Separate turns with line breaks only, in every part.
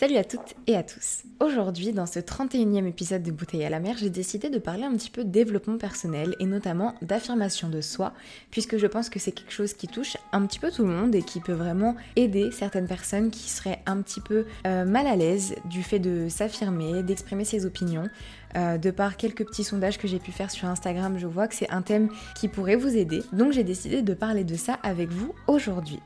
Salut à toutes et à tous. Aujourd'hui, dans ce 31e épisode de Bouteille à la mer, j'ai décidé de parler un petit peu de développement personnel et notamment d'affirmation de soi, puisque je pense que c'est quelque chose qui touche un petit peu tout le monde et qui peut vraiment aider certaines personnes qui seraient un petit peu euh, mal à l'aise du fait de s'affirmer, d'exprimer ses opinions. Euh, de par quelques petits sondages que j'ai pu faire sur Instagram, je vois que c'est un thème qui pourrait vous aider. Donc j'ai décidé de parler de ça avec vous aujourd'hui.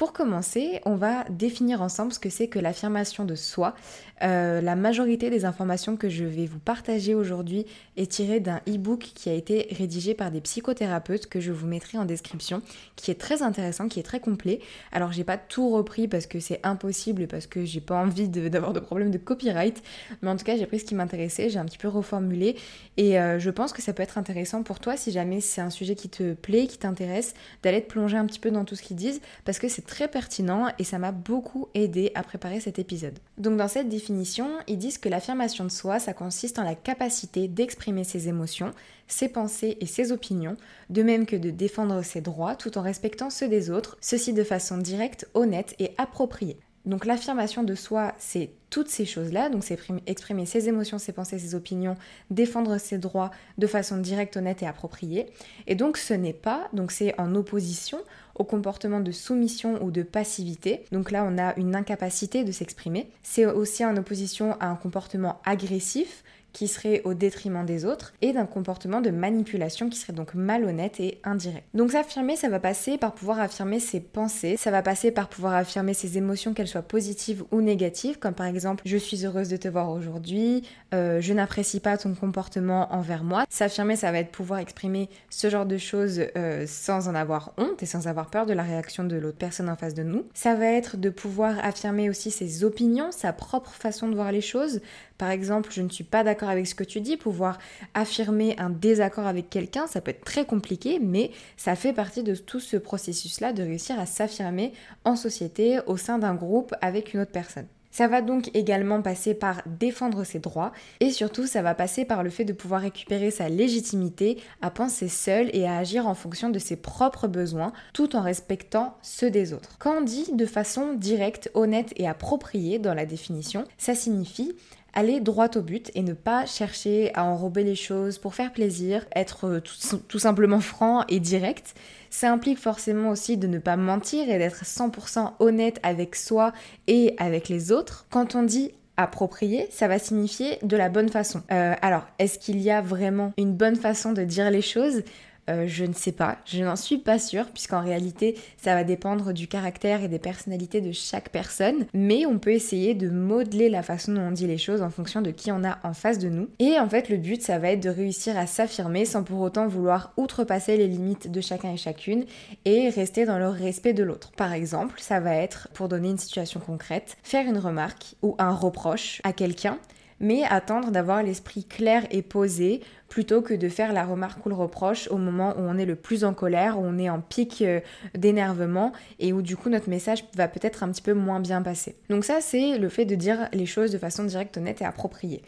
Pour commencer, on va définir ensemble ce que c'est que l'affirmation de soi. Euh, la majorité des informations que je vais vous partager aujourd'hui est tirée d'un e-book qui a été rédigé par des psychothérapeutes que je vous mettrai en description, qui est très intéressant, qui est très complet. Alors j'ai pas tout repris parce que c'est impossible parce que j'ai pas envie d'avoir de, problèmes de copyright, mais en tout cas j'ai pris ce qui m'intéressait, j'ai un petit peu reformulé et euh, je pense que ça peut être intéressant pour toi si jamais c'est un sujet qui te plaît, qui t'intéresse, d'aller te plonger un petit peu dans tout ce qu'ils disent parce que c'est très pertinent et ça m'a beaucoup aidé à préparer cet épisode. Donc dans cette définition, ils disent que l'affirmation de soi, ça consiste en la capacité d'exprimer ses émotions, ses pensées et ses opinions, de même que de défendre ses droits tout en respectant ceux des autres, ceci de façon directe, honnête et appropriée. Donc l'affirmation de soi, c'est toutes ces choses-là, donc c'est exprimer ses émotions, ses pensées, ses opinions, défendre ses droits de façon directe, honnête et appropriée. Et donc ce n'est pas, donc c'est en opposition au comportement de soumission ou de passivité. Donc là, on a une incapacité de s'exprimer. C'est aussi en opposition à un comportement agressif qui serait au détriment des autres et d'un comportement de manipulation qui serait donc malhonnête et indirect. Donc s'affirmer, ça va passer par pouvoir affirmer ses pensées, ça va passer par pouvoir affirmer ses émotions, qu'elles soient positives ou négatives, comme par exemple je suis heureuse de te voir aujourd'hui, euh, je n'apprécie pas ton comportement envers moi. S'affirmer, ça va être pouvoir exprimer ce genre de choses euh, sans en avoir honte et sans avoir peur de la réaction de l'autre personne en face de nous. Ça va être de pouvoir affirmer aussi ses opinions, sa propre façon de voir les choses. Par exemple, je ne suis pas d'accord avec ce que tu dis, pouvoir affirmer un désaccord avec quelqu'un, ça peut être très compliqué, mais ça fait partie de tout ce processus-là de réussir à s'affirmer en société, au sein d'un groupe, avec une autre personne. Ça va donc également passer par défendre ses droits et surtout ça va passer par le fait de pouvoir récupérer sa légitimité à penser seul et à agir en fonction de ses propres besoins tout en respectant ceux des autres. Quand dit de façon directe, honnête et appropriée dans la définition, ça signifie aller droit au but et ne pas chercher à enrober les choses pour faire plaisir, être euh, tout, simplement franc et direct. Ça implique forcément aussi de ne pas mentir et d'être 100% honnête avec soi et avec les autres. Quand on dit approprié, ça va signifier de la bonne façon. Euh, alors, est-ce qu'il y a vraiment une bonne façon de dire les choses? Euh, je ne sais pas, je n'en suis pas sûre, puisqu'en réalité, ça va dépendre du caractère et des personnalités de chaque personne, mais on peut essayer de modeler la façon dont on dit les choses en fonction de qui on a en face de nous. Et en fait, le but, ça va être de réussir à s'affirmer sans pour autant vouloir outrepasser les limites de chacun et chacune et rester dans le respect de l'autre. Par exemple, ça va être, pour donner une situation concrète, faire une remarque ou un reproche à quelqu'un mais attendre d'avoir l'esprit clair et posé plutôt que de faire la remarque ou le reproche au moment où on est le plus en colère, où on est en pic euh, d'énervement et où du coup notre message va peut-être un petit peu moins bien passer. Donc ça c'est le fait de dire les choses de façon directe, honnête et appropriée.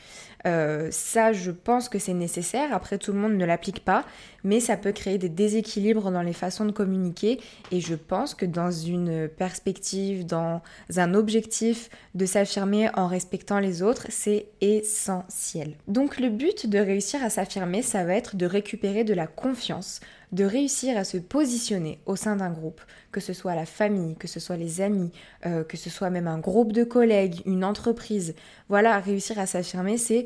Euh, ça je pense que c'est nécessaire, après tout le monde ne l'applique pas, mais ça peut créer des déséquilibres dans les façons de communiquer et je pense que dans une perspective, dans un objectif de s'affirmer en respectant les autres, c'est essentiel. Donc le but de réussir à s'affirmer ça va être de récupérer de la confiance, de réussir à se positionner au sein d'un groupe, que ce soit la famille, que ce soit les amis, euh, que ce soit même un groupe de collègues, une entreprise. Voilà, réussir à s'affirmer, c'est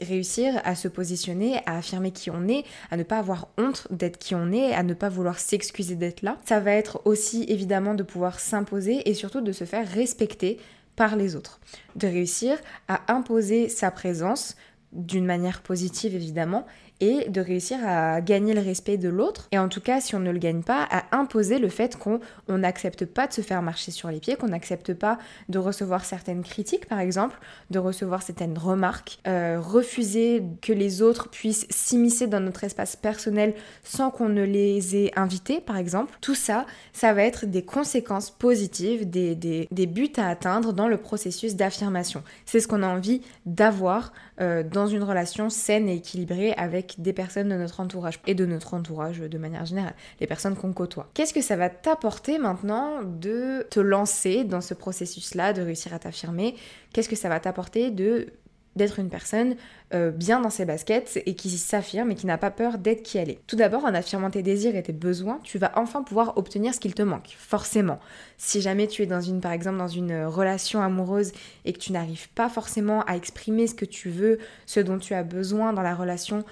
réussir à se positionner, à affirmer qui on est, à ne pas avoir honte d'être qui on est, à ne pas vouloir s'excuser d'être là. Ça va être aussi évidemment de pouvoir s'imposer et surtout de se faire respecter par les autres, de réussir à imposer sa présence d'une manière positive évidemment et de réussir à gagner le respect de l'autre. Et en tout cas, si on ne le gagne pas, à imposer le fait qu'on n'accepte pas de se faire marcher sur les pieds, qu'on n'accepte pas de recevoir certaines critiques, par exemple, de recevoir certaines remarques, euh, refuser que les autres puissent s'immiscer dans notre espace personnel sans qu'on ne les ait invités, par exemple. Tout ça, ça va être des conséquences positives, des, des, des buts à atteindre dans le processus d'affirmation. C'est ce qu'on a envie d'avoir euh, dans une relation saine et équilibrée avec des personnes de notre entourage et de notre entourage de manière générale, les personnes qu'on côtoie. Qu'est-ce que ça va t'apporter maintenant de te lancer dans ce processus-là, de réussir à t'affirmer? Qu'est-ce que ça va t'apporter de d'être une personne euh, bien dans ses baskets et qui s'affirme et qui n'a pas peur d'être qui elle est. Tout d'abord, en affirmant tes désirs et tes besoins, tu vas enfin pouvoir obtenir ce qu'il te manque, forcément. Si jamais tu es dans une, par exemple, dans une relation amoureuse et que tu n'arrives pas forcément à exprimer ce que tu veux, ce dont tu as besoin dans la relation,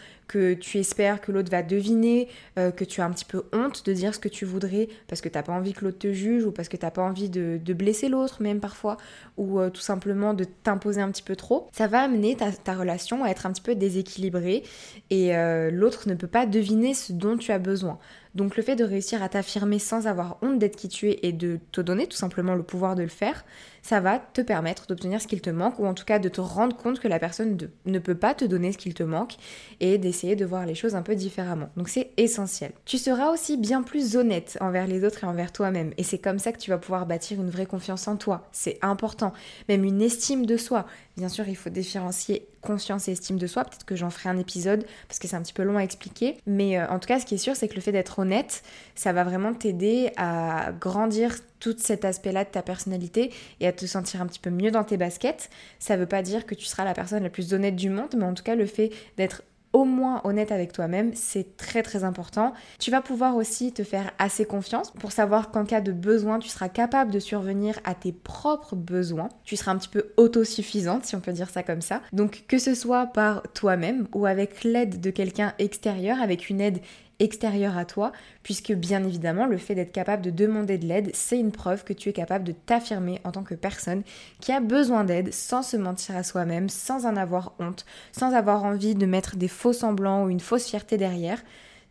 tu espères que l'autre va deviner, euh, que tu as un petit peu honte de dire ce que tu voudrais parce que tu n'as pas envie que l'autre te juge ou parce que tu n'as pas envie de, blesser l'autre même parfois ou euh, tout simplement de t'imposer un petit peu trop, ça va amener ta, relation à être un petit peu déséquilibrée et euh, l'autre ne peut pas deviner ce dont tu as besoin. Donc le fait de réussir à t'affirmer sans avoir honte d'être qui tu es et de te donner tout simplement le pouvoir de le faire, ça va te permettre d'obtenir ce qu'il te manque ou en tout cas de te rendre compte que la personne ne peut pas te donner ce qu'il te manque et d'essayer de voir les choses un peu différemment. Donc c'est essentiel. Tu seras aussi bien plus honnête envers les autres et envers toi-même et c'est comme ça que tu vas pouvoir bâtir une vraie confiance en toi. C'est important. Même une estime de soi. Bien sûr, il faut différencier confiance et estime de soi. Peut-être que j'en ferai un épisode parce que c'est un petit peu long à expliquer. Mais euh, en tout cas, ce qui est sûr, c'est que le fait d'être honnête, ça va vraiment t'aider à grandir tout cet aspect-là de ta personnalité et à te sentir un petit peu mieux dans tes baskets. Ça veut pas dire que tu seras la personne la plus honnête du monde, mais en tout cas, le fait d'être au moins honnête avec toi-même, c'est très très important. Tu vas pouvoir aussi te faire assez confiance pour savoir qu'en cas de besoin, tu seras capable de survenir à tes propres besoins. Tu seras un petit peu autosuffisante, si on peut dire ça comme ça. Donc que ce soit par toi-même ou avec l'aide de quelqu'un extérieur, avec une aide extérieur à toi, puisque bien évidemment le fait d'être capable de demander de l'aide, c'est une preuve que tu es capable de t'affirmer en tant que personne qui a besoin d'aide sans se mentir à soi-même, sans en avoir honte, sans avoir envie de mettre des faux semblants ou une fausse fierté derrière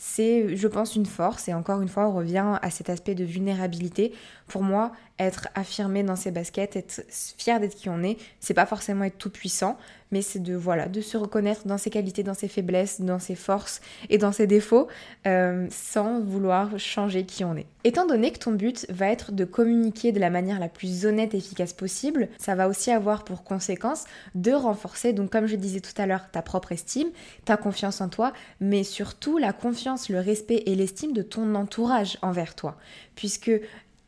c'est, je pense, une force. Et encore une fois, on revient à cet aspect de vulnérabilité. Pour moi, être affirmé dans ses baskets, être fier d'être qui on est, c'est pas forcément être tout puissant, mais c'est de voilà, de se reconnaître dans ses qualités, dans ses faiblesses, dans ses forces et dans ses défauts, euh, sans vouloir changer qui on est. Étant donné que ton but va être de communiquer de la manière la plus honnête et efficace possible, ça va aussi avoir pour conséquence de renforcer, donc comme je disais tout à l'heure, ta propre estime, ta confiance en toi, mais surtout la confiance, le respect et l'estime de ton entourage envers toi, puisque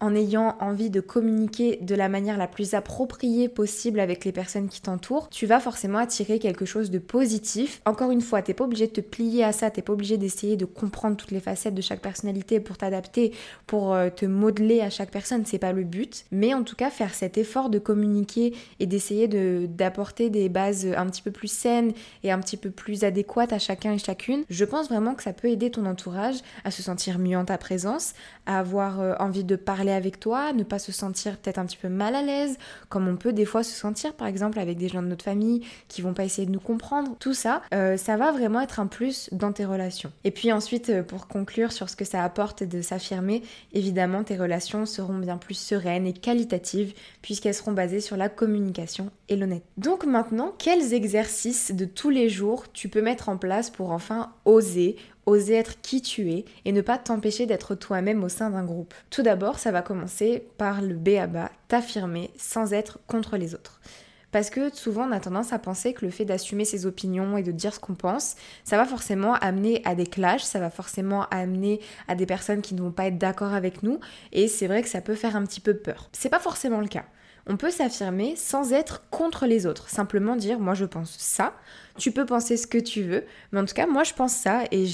en ayant envie de communiquer de la manière la plus appropriée possible avec les personnes qui t'entourent, tu vas forcément attirer quelque chose de positif. Encore une fois, t'es pas obligé de te plier à ça, t'es pas obligé d'essayer de comprendre toutes les facettes de chaque personnalité pour t'adapter, pour euh, te modeler à chaque personne, c'est pas le but. Mais en tout cas, faire cet effort de communiquer et d'essayer de, d'apporter des bases un petit peu plus saines et un petit peu plus adéquates à chacun et chacune, je pense vraiment que ça peut aider ton entourage à se sentir mieux en ta présence, à avoir euh, envie de parler avec toi, ne pas se sentir peut-être un petit peu mal à l'aise, comme on peut des fois se sentir par exemple avec des gens de notre famille qui vont pas essayer de nous comprendre. Tout ça, euh, ça va vraiment être un plus dans tes relations. Et puis ensuite, euh, pour conclure sur ce que ça apporte de s'affirmer, évidemment tes relations seront bien plus sereines et qualitatives puisqu'elles seront basées sur la communication et l'honnêteté. Donc maintenant, quels exercices de tous les jours tu peux mettre en place pour enfin oser oser être qui tu es et ne pas t'empêcher d'être toi-même au sein d'un groupe. Tout d'abord, ça va commencer par le B à bas, t'affirmer sans être contre les autres. Parce que souvent on a tendance à penser que le fait d'assumer ses opinions et de dire ce qu'on pense, ça va forcément amener à des clashs, ça va forcément amener à des personnes qui ne vont pas être d'accord avec nous, et c'est vrai que ça peut faire un petit peu peur. C'est pas forcément le cas. On peut s'affirmer sans être contre les autres, simplement dire moi je pense ça, Tu peux penser ce que tu veux, mais en tout cas, moi je pense ça et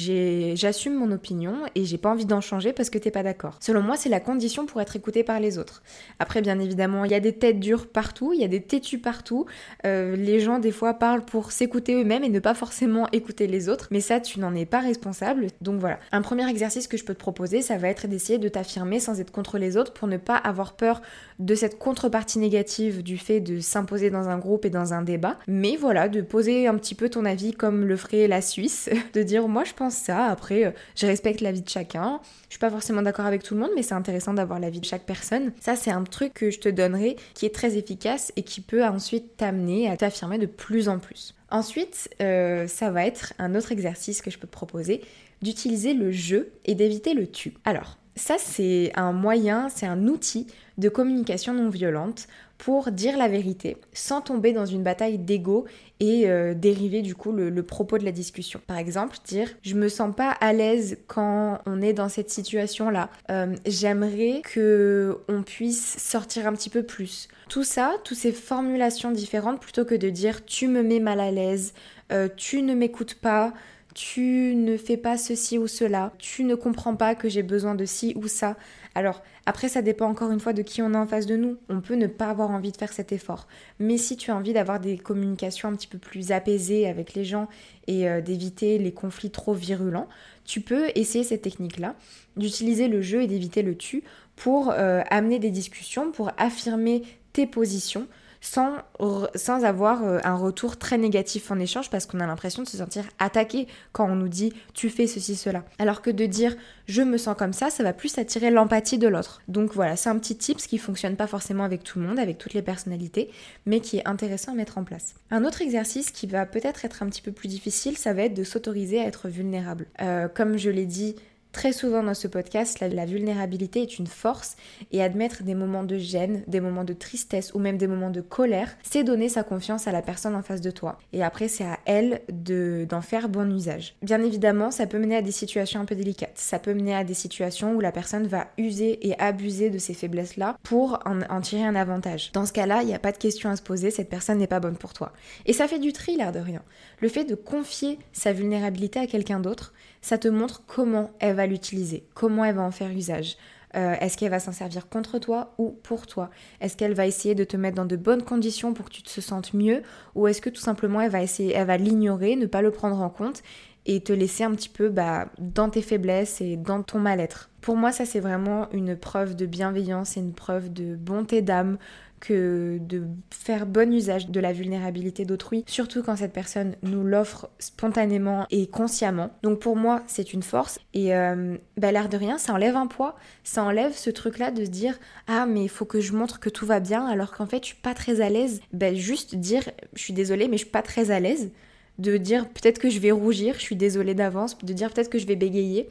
j'assume mon opinion et j'ai pas envie d'en changer parce que t'es pas d'accord. Selon moi, c'est la condition pour être écouté par les autres. Après, bien évidemment, il y a des têtes dures partout, il y a des têtus partout. Euh, les gens, des fois, parlent pour s'écouter eux-mêmes et ne pas forcément écouter les autres, mais ça, tu n'en es pas responsable. Donc voilà. Un premier exercice que je peux te proposer, ça va être d'essayer de t'affirmer sans être contre les autres pour ne pas avoir peur de cette contrepartie négative du fait de s'imposer dans un groupe et dans un débat, mais voilà, de poser un petit peu ton avis comme le ferait la Suisse, de dire moi je pense ça, après euh, je respecte l'avis de chacun, je suis pas forcément d'accord avec tout le monde, mais c'est intéressant d'avoir l'avis de chaque personne. Ça c'est un truc que je te donnerai qui est très efficace et qui peut ensuite t'amener à t'affirmer de plus en plus. Ensuite, euh, ça va être un autre exercice que je peux proposer, d'utiliser le je et d'éviter le tu. Alors, ça, c'est un moyen, c'est un outil de communication non violente pour dire la vérité sans tomber dans une bataille d'ego et euh, dériver du coup le, propos de la discussion. Par exemple, dire je me sens pas à l'aise quand on est dans cette situation là. Euh, j'aimerais que on puisse sortir un petit peu plus. Tout ça, toutes ces formulations différentes plutôt que de dire tu me mets mal à l'aise, euh, tu ne m'écoutes pas, tu ne fais pas ceci ou cela, tu ne comprends pas que j'ai besoin de ci ou ça. Alors, après, ça dépend encore une fois de qui on a en face de nous. On peut ne pas avoir envie de faire cet effort. Mais si tu as envie d'avoir des communications un petit peu plus apaisées avec les gens et euh, d'éviter les conflits trop virulents, tu peux essayer cette technique-là, d'utiliser le jeu et d'éviter le tu pour euh, amener des discussions, pour affirmer tes positions sans, avoir euh, un retour très négatif en échange parce qu'on a l'impression de se sentir attaqué quand on nous dit tu fais ceci, cela. Alors que de dire je me sens comme ça, ça va plus attirer l'empathie de l'autre. Donc voilà, c'est un petit tips qui fonctionne pas forcément avec tout le monde, avec toutes les personnalités, mais qui est intéressant à mettre en place. Un autre exercice qui va peut-être être un petit peu plus difficile, ça va être de s'autoriser à être vulnérable. Euh, comme je l'ai dit Très souvent dans ce podcast, la, vulnérabilité est une force et admettre des moments de gêne, des moments de tristesse ou même des moments de colère, c'est donner sa confiance à la personne en face de toi. Et après, c'est à elle d'en faire bon usage. Bien évidemment, ça peut mener à des situations un peu délicates. Ça peut mener à des situations où la personne va user et abuser de ces faiblesses-là pour en, tirer un avantage. Dans ce cas-là, il n'y a pas de question à se poser, cette personne n'est pas bonne pour toi. Et ça fait du tri, l'air de rien. Le fait de confier sa vulnérabilité à quelqu'un d'autre, ça te montre comment elle va l'utiliser, comment elle va en faire usage? Euh, est-ce qu'elle va s'en servir contre toi ou pour toi? Est-ce qu'elle va essayer de te mettre dans de bonnes conditions pour que tu te sentes mieux? Ou est-ce que tout simplement elle va essayer, elle va l'ignorer, ne pas le prendre en compte et te laisser un petit peu bah, dans tes faiblesses et dans ton mal-être? Pour moi, ça c'est vraiment une preuve de bienveillance et une preuve de bonté d'âme que de faire bon usage de la vulnérabilité d'autrui, surtout quand cette personne nous l'offre spontanément et consciemment. Donc pour moi, c'est une force. Et euh, bah, l'air de rien, ça enlève un poids, ça enlève ce truc-là de se dire ah mais il faut que je montre que tout va bien alors qu'en fait je suis pas très à l'aise. Bah, juste dire je suis désolée mais je suis pas très à l'aise. De dire peut-être que je vais rougir, je suis désolée d'avance, de dire peut-être que je vais bégayer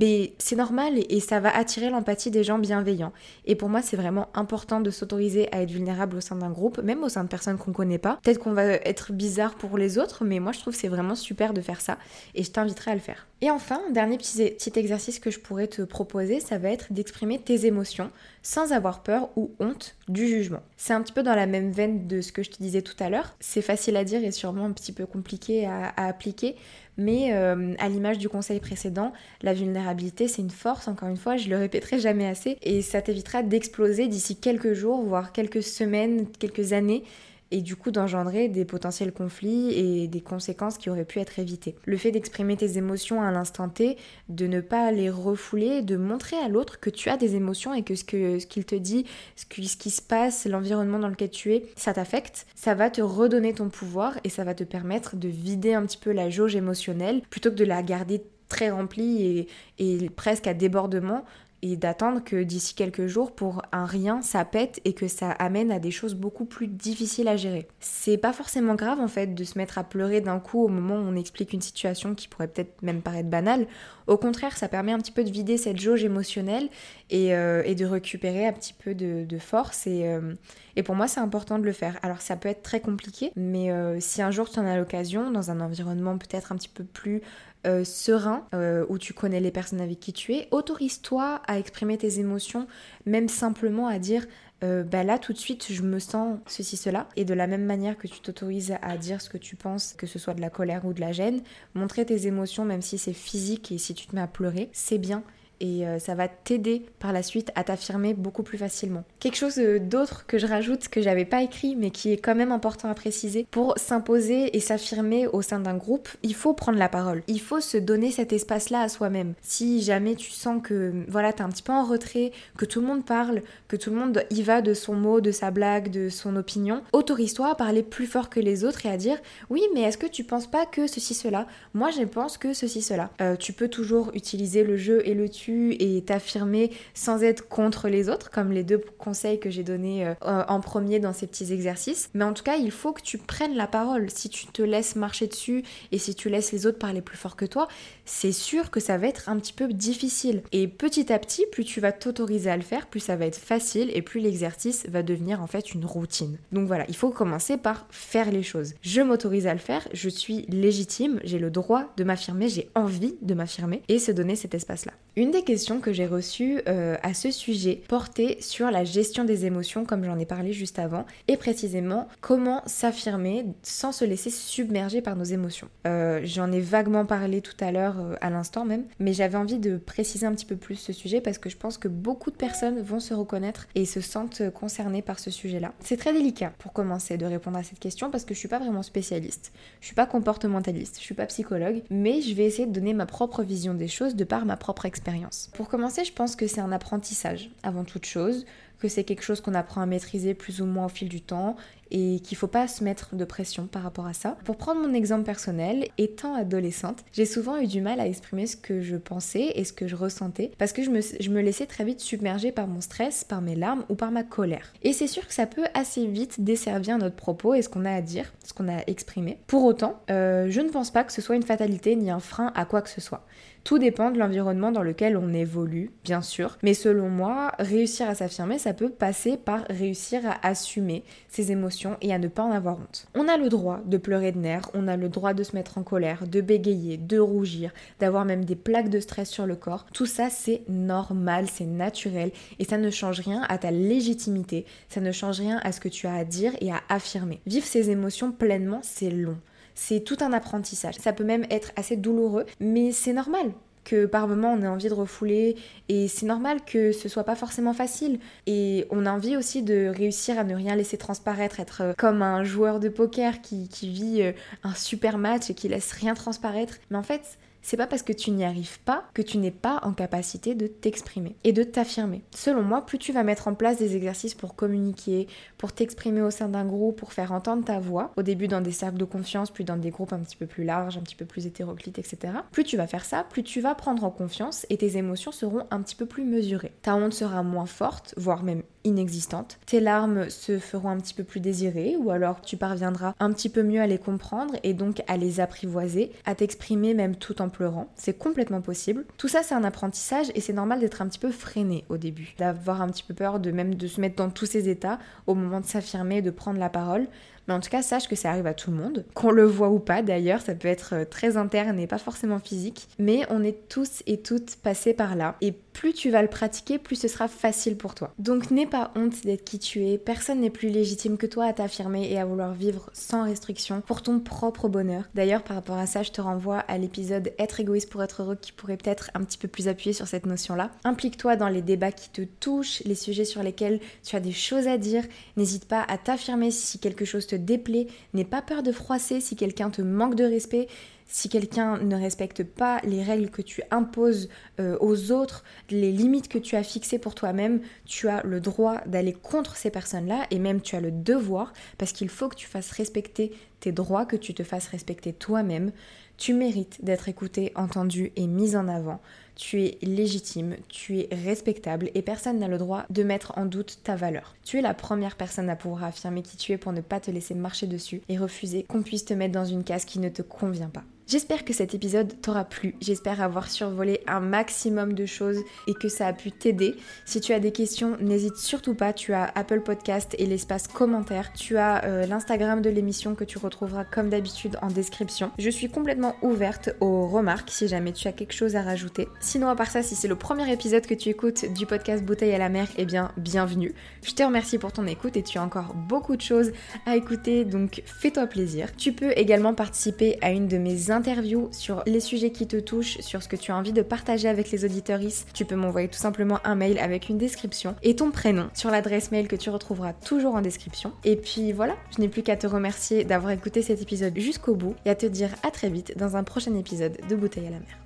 mais c'est normal et, ça va attirer l'empathie des gens bienveillants. Et pour moi, c'est vraiment important de s'autoriser à être vulnérable au sein d'un groupe, même au sein de personnes qu'on connaît pas. Peut-être qu'on va être bizarre pour les autres, mais moi je trouve c'est vraiment super de faire ça et je t'inviterai à le faire. Et enfin, dernier petit, exercice que je pourrais te proposer, ça va être d'exprimer tes émotions sans avoir peur ou honte du jugement. C'est un petit peu dans la même veine de ce que je te disais tout à l'heure. C'est facile à dire et sûrement un petit peu compliqué à, appliquer, mais euh, à l'image du conseil précédent, la vulnérabilité c'est une force, encore une fois, je le répéterai jamais assez, et ça t'évitera d'exploser d'ici quelques jours, voire quelques semaines, quelques années et du coup d'engendrer des potentiels conflits et des conséquences qui auraient pu être évitées. Le fait d'exprimer tes émotions à l'instant T, de ne pas les refouler, de montrer à l'autre que tu as des émotions et que ce qu'il te dit, ce, ce qui se passe, l'environnement dans lequel tu es, ça t'affecte, ça va te redonner ton pouvoir et ça va te permettre de vider un petit peu la jauge émotionnelle plutôt que de la garder très remplie et, et presque à débordement et d'attendre que d'ici quelques jours, pour un rien, ça pète et que ça amène à des choses beaucoup plus difficiles à gérer. C'est pas forcément grave en fait de se mettre à pleurer d'un coup au moment où on explique une situation qui pourrait peut-être même paraître banale. Au contraire, ça permet un petit peu de vider cette jauge émotionnelle et, euh, de récupérer un petit peu de, force. Et, euh, et, pour moi, c'est important de le faire. Alors, ça peut être très compliqué, mais euh, si un jour tu en as l'occasion, dans un environnement peut-être un petit peu plus euh, serein, euh, où tu connais les personnes avec qui tu es, autorise-toi à exprimer tes émotions, même simplement à dire euh, bah là tout de suite je me sens ceci, cela. Et de la même manière que tu t'autorises à dire ce que tu penses, que ce soit de la colère ou de la gêne, montrer tes émotions même si c'est physique et si tu te mets à pleurer, c'est bien et euh, ça va t'aider par la suite à t'affirmer beaucoup plus facilement. Quelque chose euh, d'autre que je rajoute que j'avais pas écrit mais qui est quand même important à préciser pour s'imposer et s'affirmer au sein d'un groupe, il faut prendre la parole. Il faut se donner cet espace-là à soi-même. Si jamais tu sens que voilà, tu es un petit peu en retrait, que tout le monde parle, que tout le monde y va de son mot, de sa blague, de son opinion, autorise-toi à parler plus fort que les autres et à dire "Oui, mais est-ce que tu penses pas que ceci cela? Moi, je pense que ceci cela." Euh, tu peux toujours utiliser le jeu et le tu et t'affirmer sans être contre les autres, comme les deux conseils que j'ai donnés euh, en premier dans ces petits exercices. Mais en tout cas, il faut que tu prennes la parole. Si tu te laisses marcher dessus et si tu laisses les autres parler plus fort que toi, c'est sûr que ça va être un petit peu difficile. Et petit à petit, plus tu vas t'autoriser à le faire, plus ça va être facile et plus l'exercice va devenir en fait une routine. Donc voilà, il faut commencer par faire les choses. Je m'autorise à le faire, je suis légitime, j'ai le droit de m'affirmer, j'ai envie de m'affirmer et se donner cet espace-là. Une des questions que j'ai reçues euh, à ce sujet portait sur la gestion des émotions, comme j'en ai parlé juste avant, et précisément comment s'affirmer sans se laisser submerger par nos émotions. Euh, j'en ai vaguement parlé tout à l'heure, euh, à l'instant même, mais j'avais envie de préciser un petit peu plus ce sujet parce que je pense que beaucoup de personnes vont se reconnaître et se sentent concernées par ce sujet-là. C'est très délicat pour commencer de répondre à cette question parce que je suis pas vraiment spécialiste, je suis pas comportementaliste, je suis pas psychologue, mais je vais essayer de donner ma propre vision des choses de par ma propre expérience. Pour commencer, je pense que c'est un apprentissage avant toute chose, que c'est quelque chose qu'on apprend à maîtriser plus ou moins au fil du temps et qu'il faut pas se mettre de pression par rapport à ça. Pour prendre mon exemple personnel, étant adolescente, j'ai souvent eu du mal à exprimer ce que je pensais et ce que je ressentais parce que je me, laissais très vite submerger par mon stress, par mes larmes ou par ma colère. Et c'est sûr que ça peut assez vite desservir notre propos et ce qu'on a à dire, ce qu'on a exprimé. Pour autant, euh, je ne pense pas que ce soit une fatalité ni un frein à quoi que ce soit. Tout dépend de l'environnement dans lequel on évolue, bien sûr, mais selon moi, réussir à s'affirmer, ça peut passer par réussir à assumer ses émotions et à ne pas en avoir honte. On a le droit de pleurer de nerfs, on a le droit de se mettre en colère, de bégayer, de rougir, d'avoir même des plaques de stress sur le corps. Tout ça, c'est normal, c'est naturel et ça ne change rien à ta légitimité, ça ne change rien à ce que tu as à dire et à affirmer. Vivre ces émotions pleinement, c'est long c'est tout un apprentissage. Ça peut même être assez douloureux, mais c'est normal que par moments on ait envie de refouler et c'est normal que ce soit pas forcément facile et on a envie aussi de réussir à ne rien laisser transparaître, être euh, comme un joueur de poker qui, qui vit euh, un super match et qui laisse rien transparaître. Mais en fait, c'est pas parce que tu n'y arrives pas que tu n'es pas en capacité de t'exprimer et de t'affirmer. Selon moi, plus tu vas mettre en place des exercices pour communiquer, pour t'exprimer au sein d'un groupe, pour faire entendre ta voix, au début dans des cercles de confiance, puis dans des groupes un petit peu plus larges, un petit peu plus hétéroclites, etc. Plus tu vas faire ça, plus tu vas prendre en confiance et tes émotions seront un petit peu plus mesurées. Ta honte sera moins forte, voire même inexistante. Tes larmes se feront un petit peu plus désirées ou alors tu parviendras un petit peu mieux à les comprendre et donc à les apprivoiser, à t'exprimer même tout en pleurant. C'est complètement possible. Tout ça c'est un apprentissage et c'est normal d'être un petit peu freiné au début, d'avoir un petit peu peur de même de se mettre dans tous ces états au moment de s'affirmer, de prendre la parole. Mais en tout cas, sache que ça arrive à tout le monde. Qu'on le voit ou pas d'ailleurs, ça peut être euh, très interne et pas forcément physique. Mais on est tous et toutes passés par là. Et plus tu vas le pratiquer, plus ce sera facile pour toi. Donc n'aie pas honte d'être qui tu es. Personne n'est plus légitime que toi à t'affirmer et à vouloir vivre sans restriction pour ton propre bonheur. D'ailleurs, par rapport à ça, je te renvoie à l'épisode Être égoïste pour être heureux qui pourrait peut-être un petit peu plus appuyer sur cette notion-là. Implique-toi dans les débats qui te touchent, les sujets sur lesquels tu as des choses à dire. N'hésite pas à t'affirmer si quelque chose te déplaît, n'aie pas peur de froisser si quelqu'un te manque de respect, si quelqu'un ne respecte pas les règles que tu imposes euh, aux autres, les limites que tu as fixées pour toi-même, tu as le droit d'aller contre ces personnes-là et même tu as le devoir parce qu'il faut que tu fasses respecter tes droits, que tu te fasses respecter toi-même. Tu mérites d'être écouté, entendu et mis en avant tu es légitime, tu es respectable et personne n'a le droit de mettre en doute ta valeur. Tu es la première personne à pouvoir affirmer qui tu es pour ne pas te laisser marcher dessus et refuser qu'on puisse te mettre dans une case qui ne te convient pas. J'espère que cet épisode t'aura plu, j'espère avoir survolé un maximum de choses et que ça a pu t'aider. Si tu as des questions, n'hésite surtout pas, tu as Apple Podcast et l'espace commentaire, tu as euh, l'Instagram de l'émission que tu retrouveras comme d'habitude en description. Je suis complètement ouverte aux remarques si jamais tu as quelque chose à rajouter. Sinon à part ça, si c'est le premier épisode que tu écoutes du podcast Bouteille à la mer, eh bien bienvenue. Je te remercie pour ton écoute et tu as encore beaucoup de choses à écouter, donc fais-toi plaisir. Tu peux également participer à une de mes interviews sur les sujets qui te touchent, sur ce que tu as envie de partager avec les auditoristes. Tu peux m'envoyer tout simplement un mail avec une description et ton prénom sur l'adresse mail que tu retrouveras toujours en description. Et puis voilà, je n'ai plus qu'à te remercier d'avoir écouté cet épisode jusqu'au bout et à te dire à très vite dans un prochain épisode de Bouteille à la mer.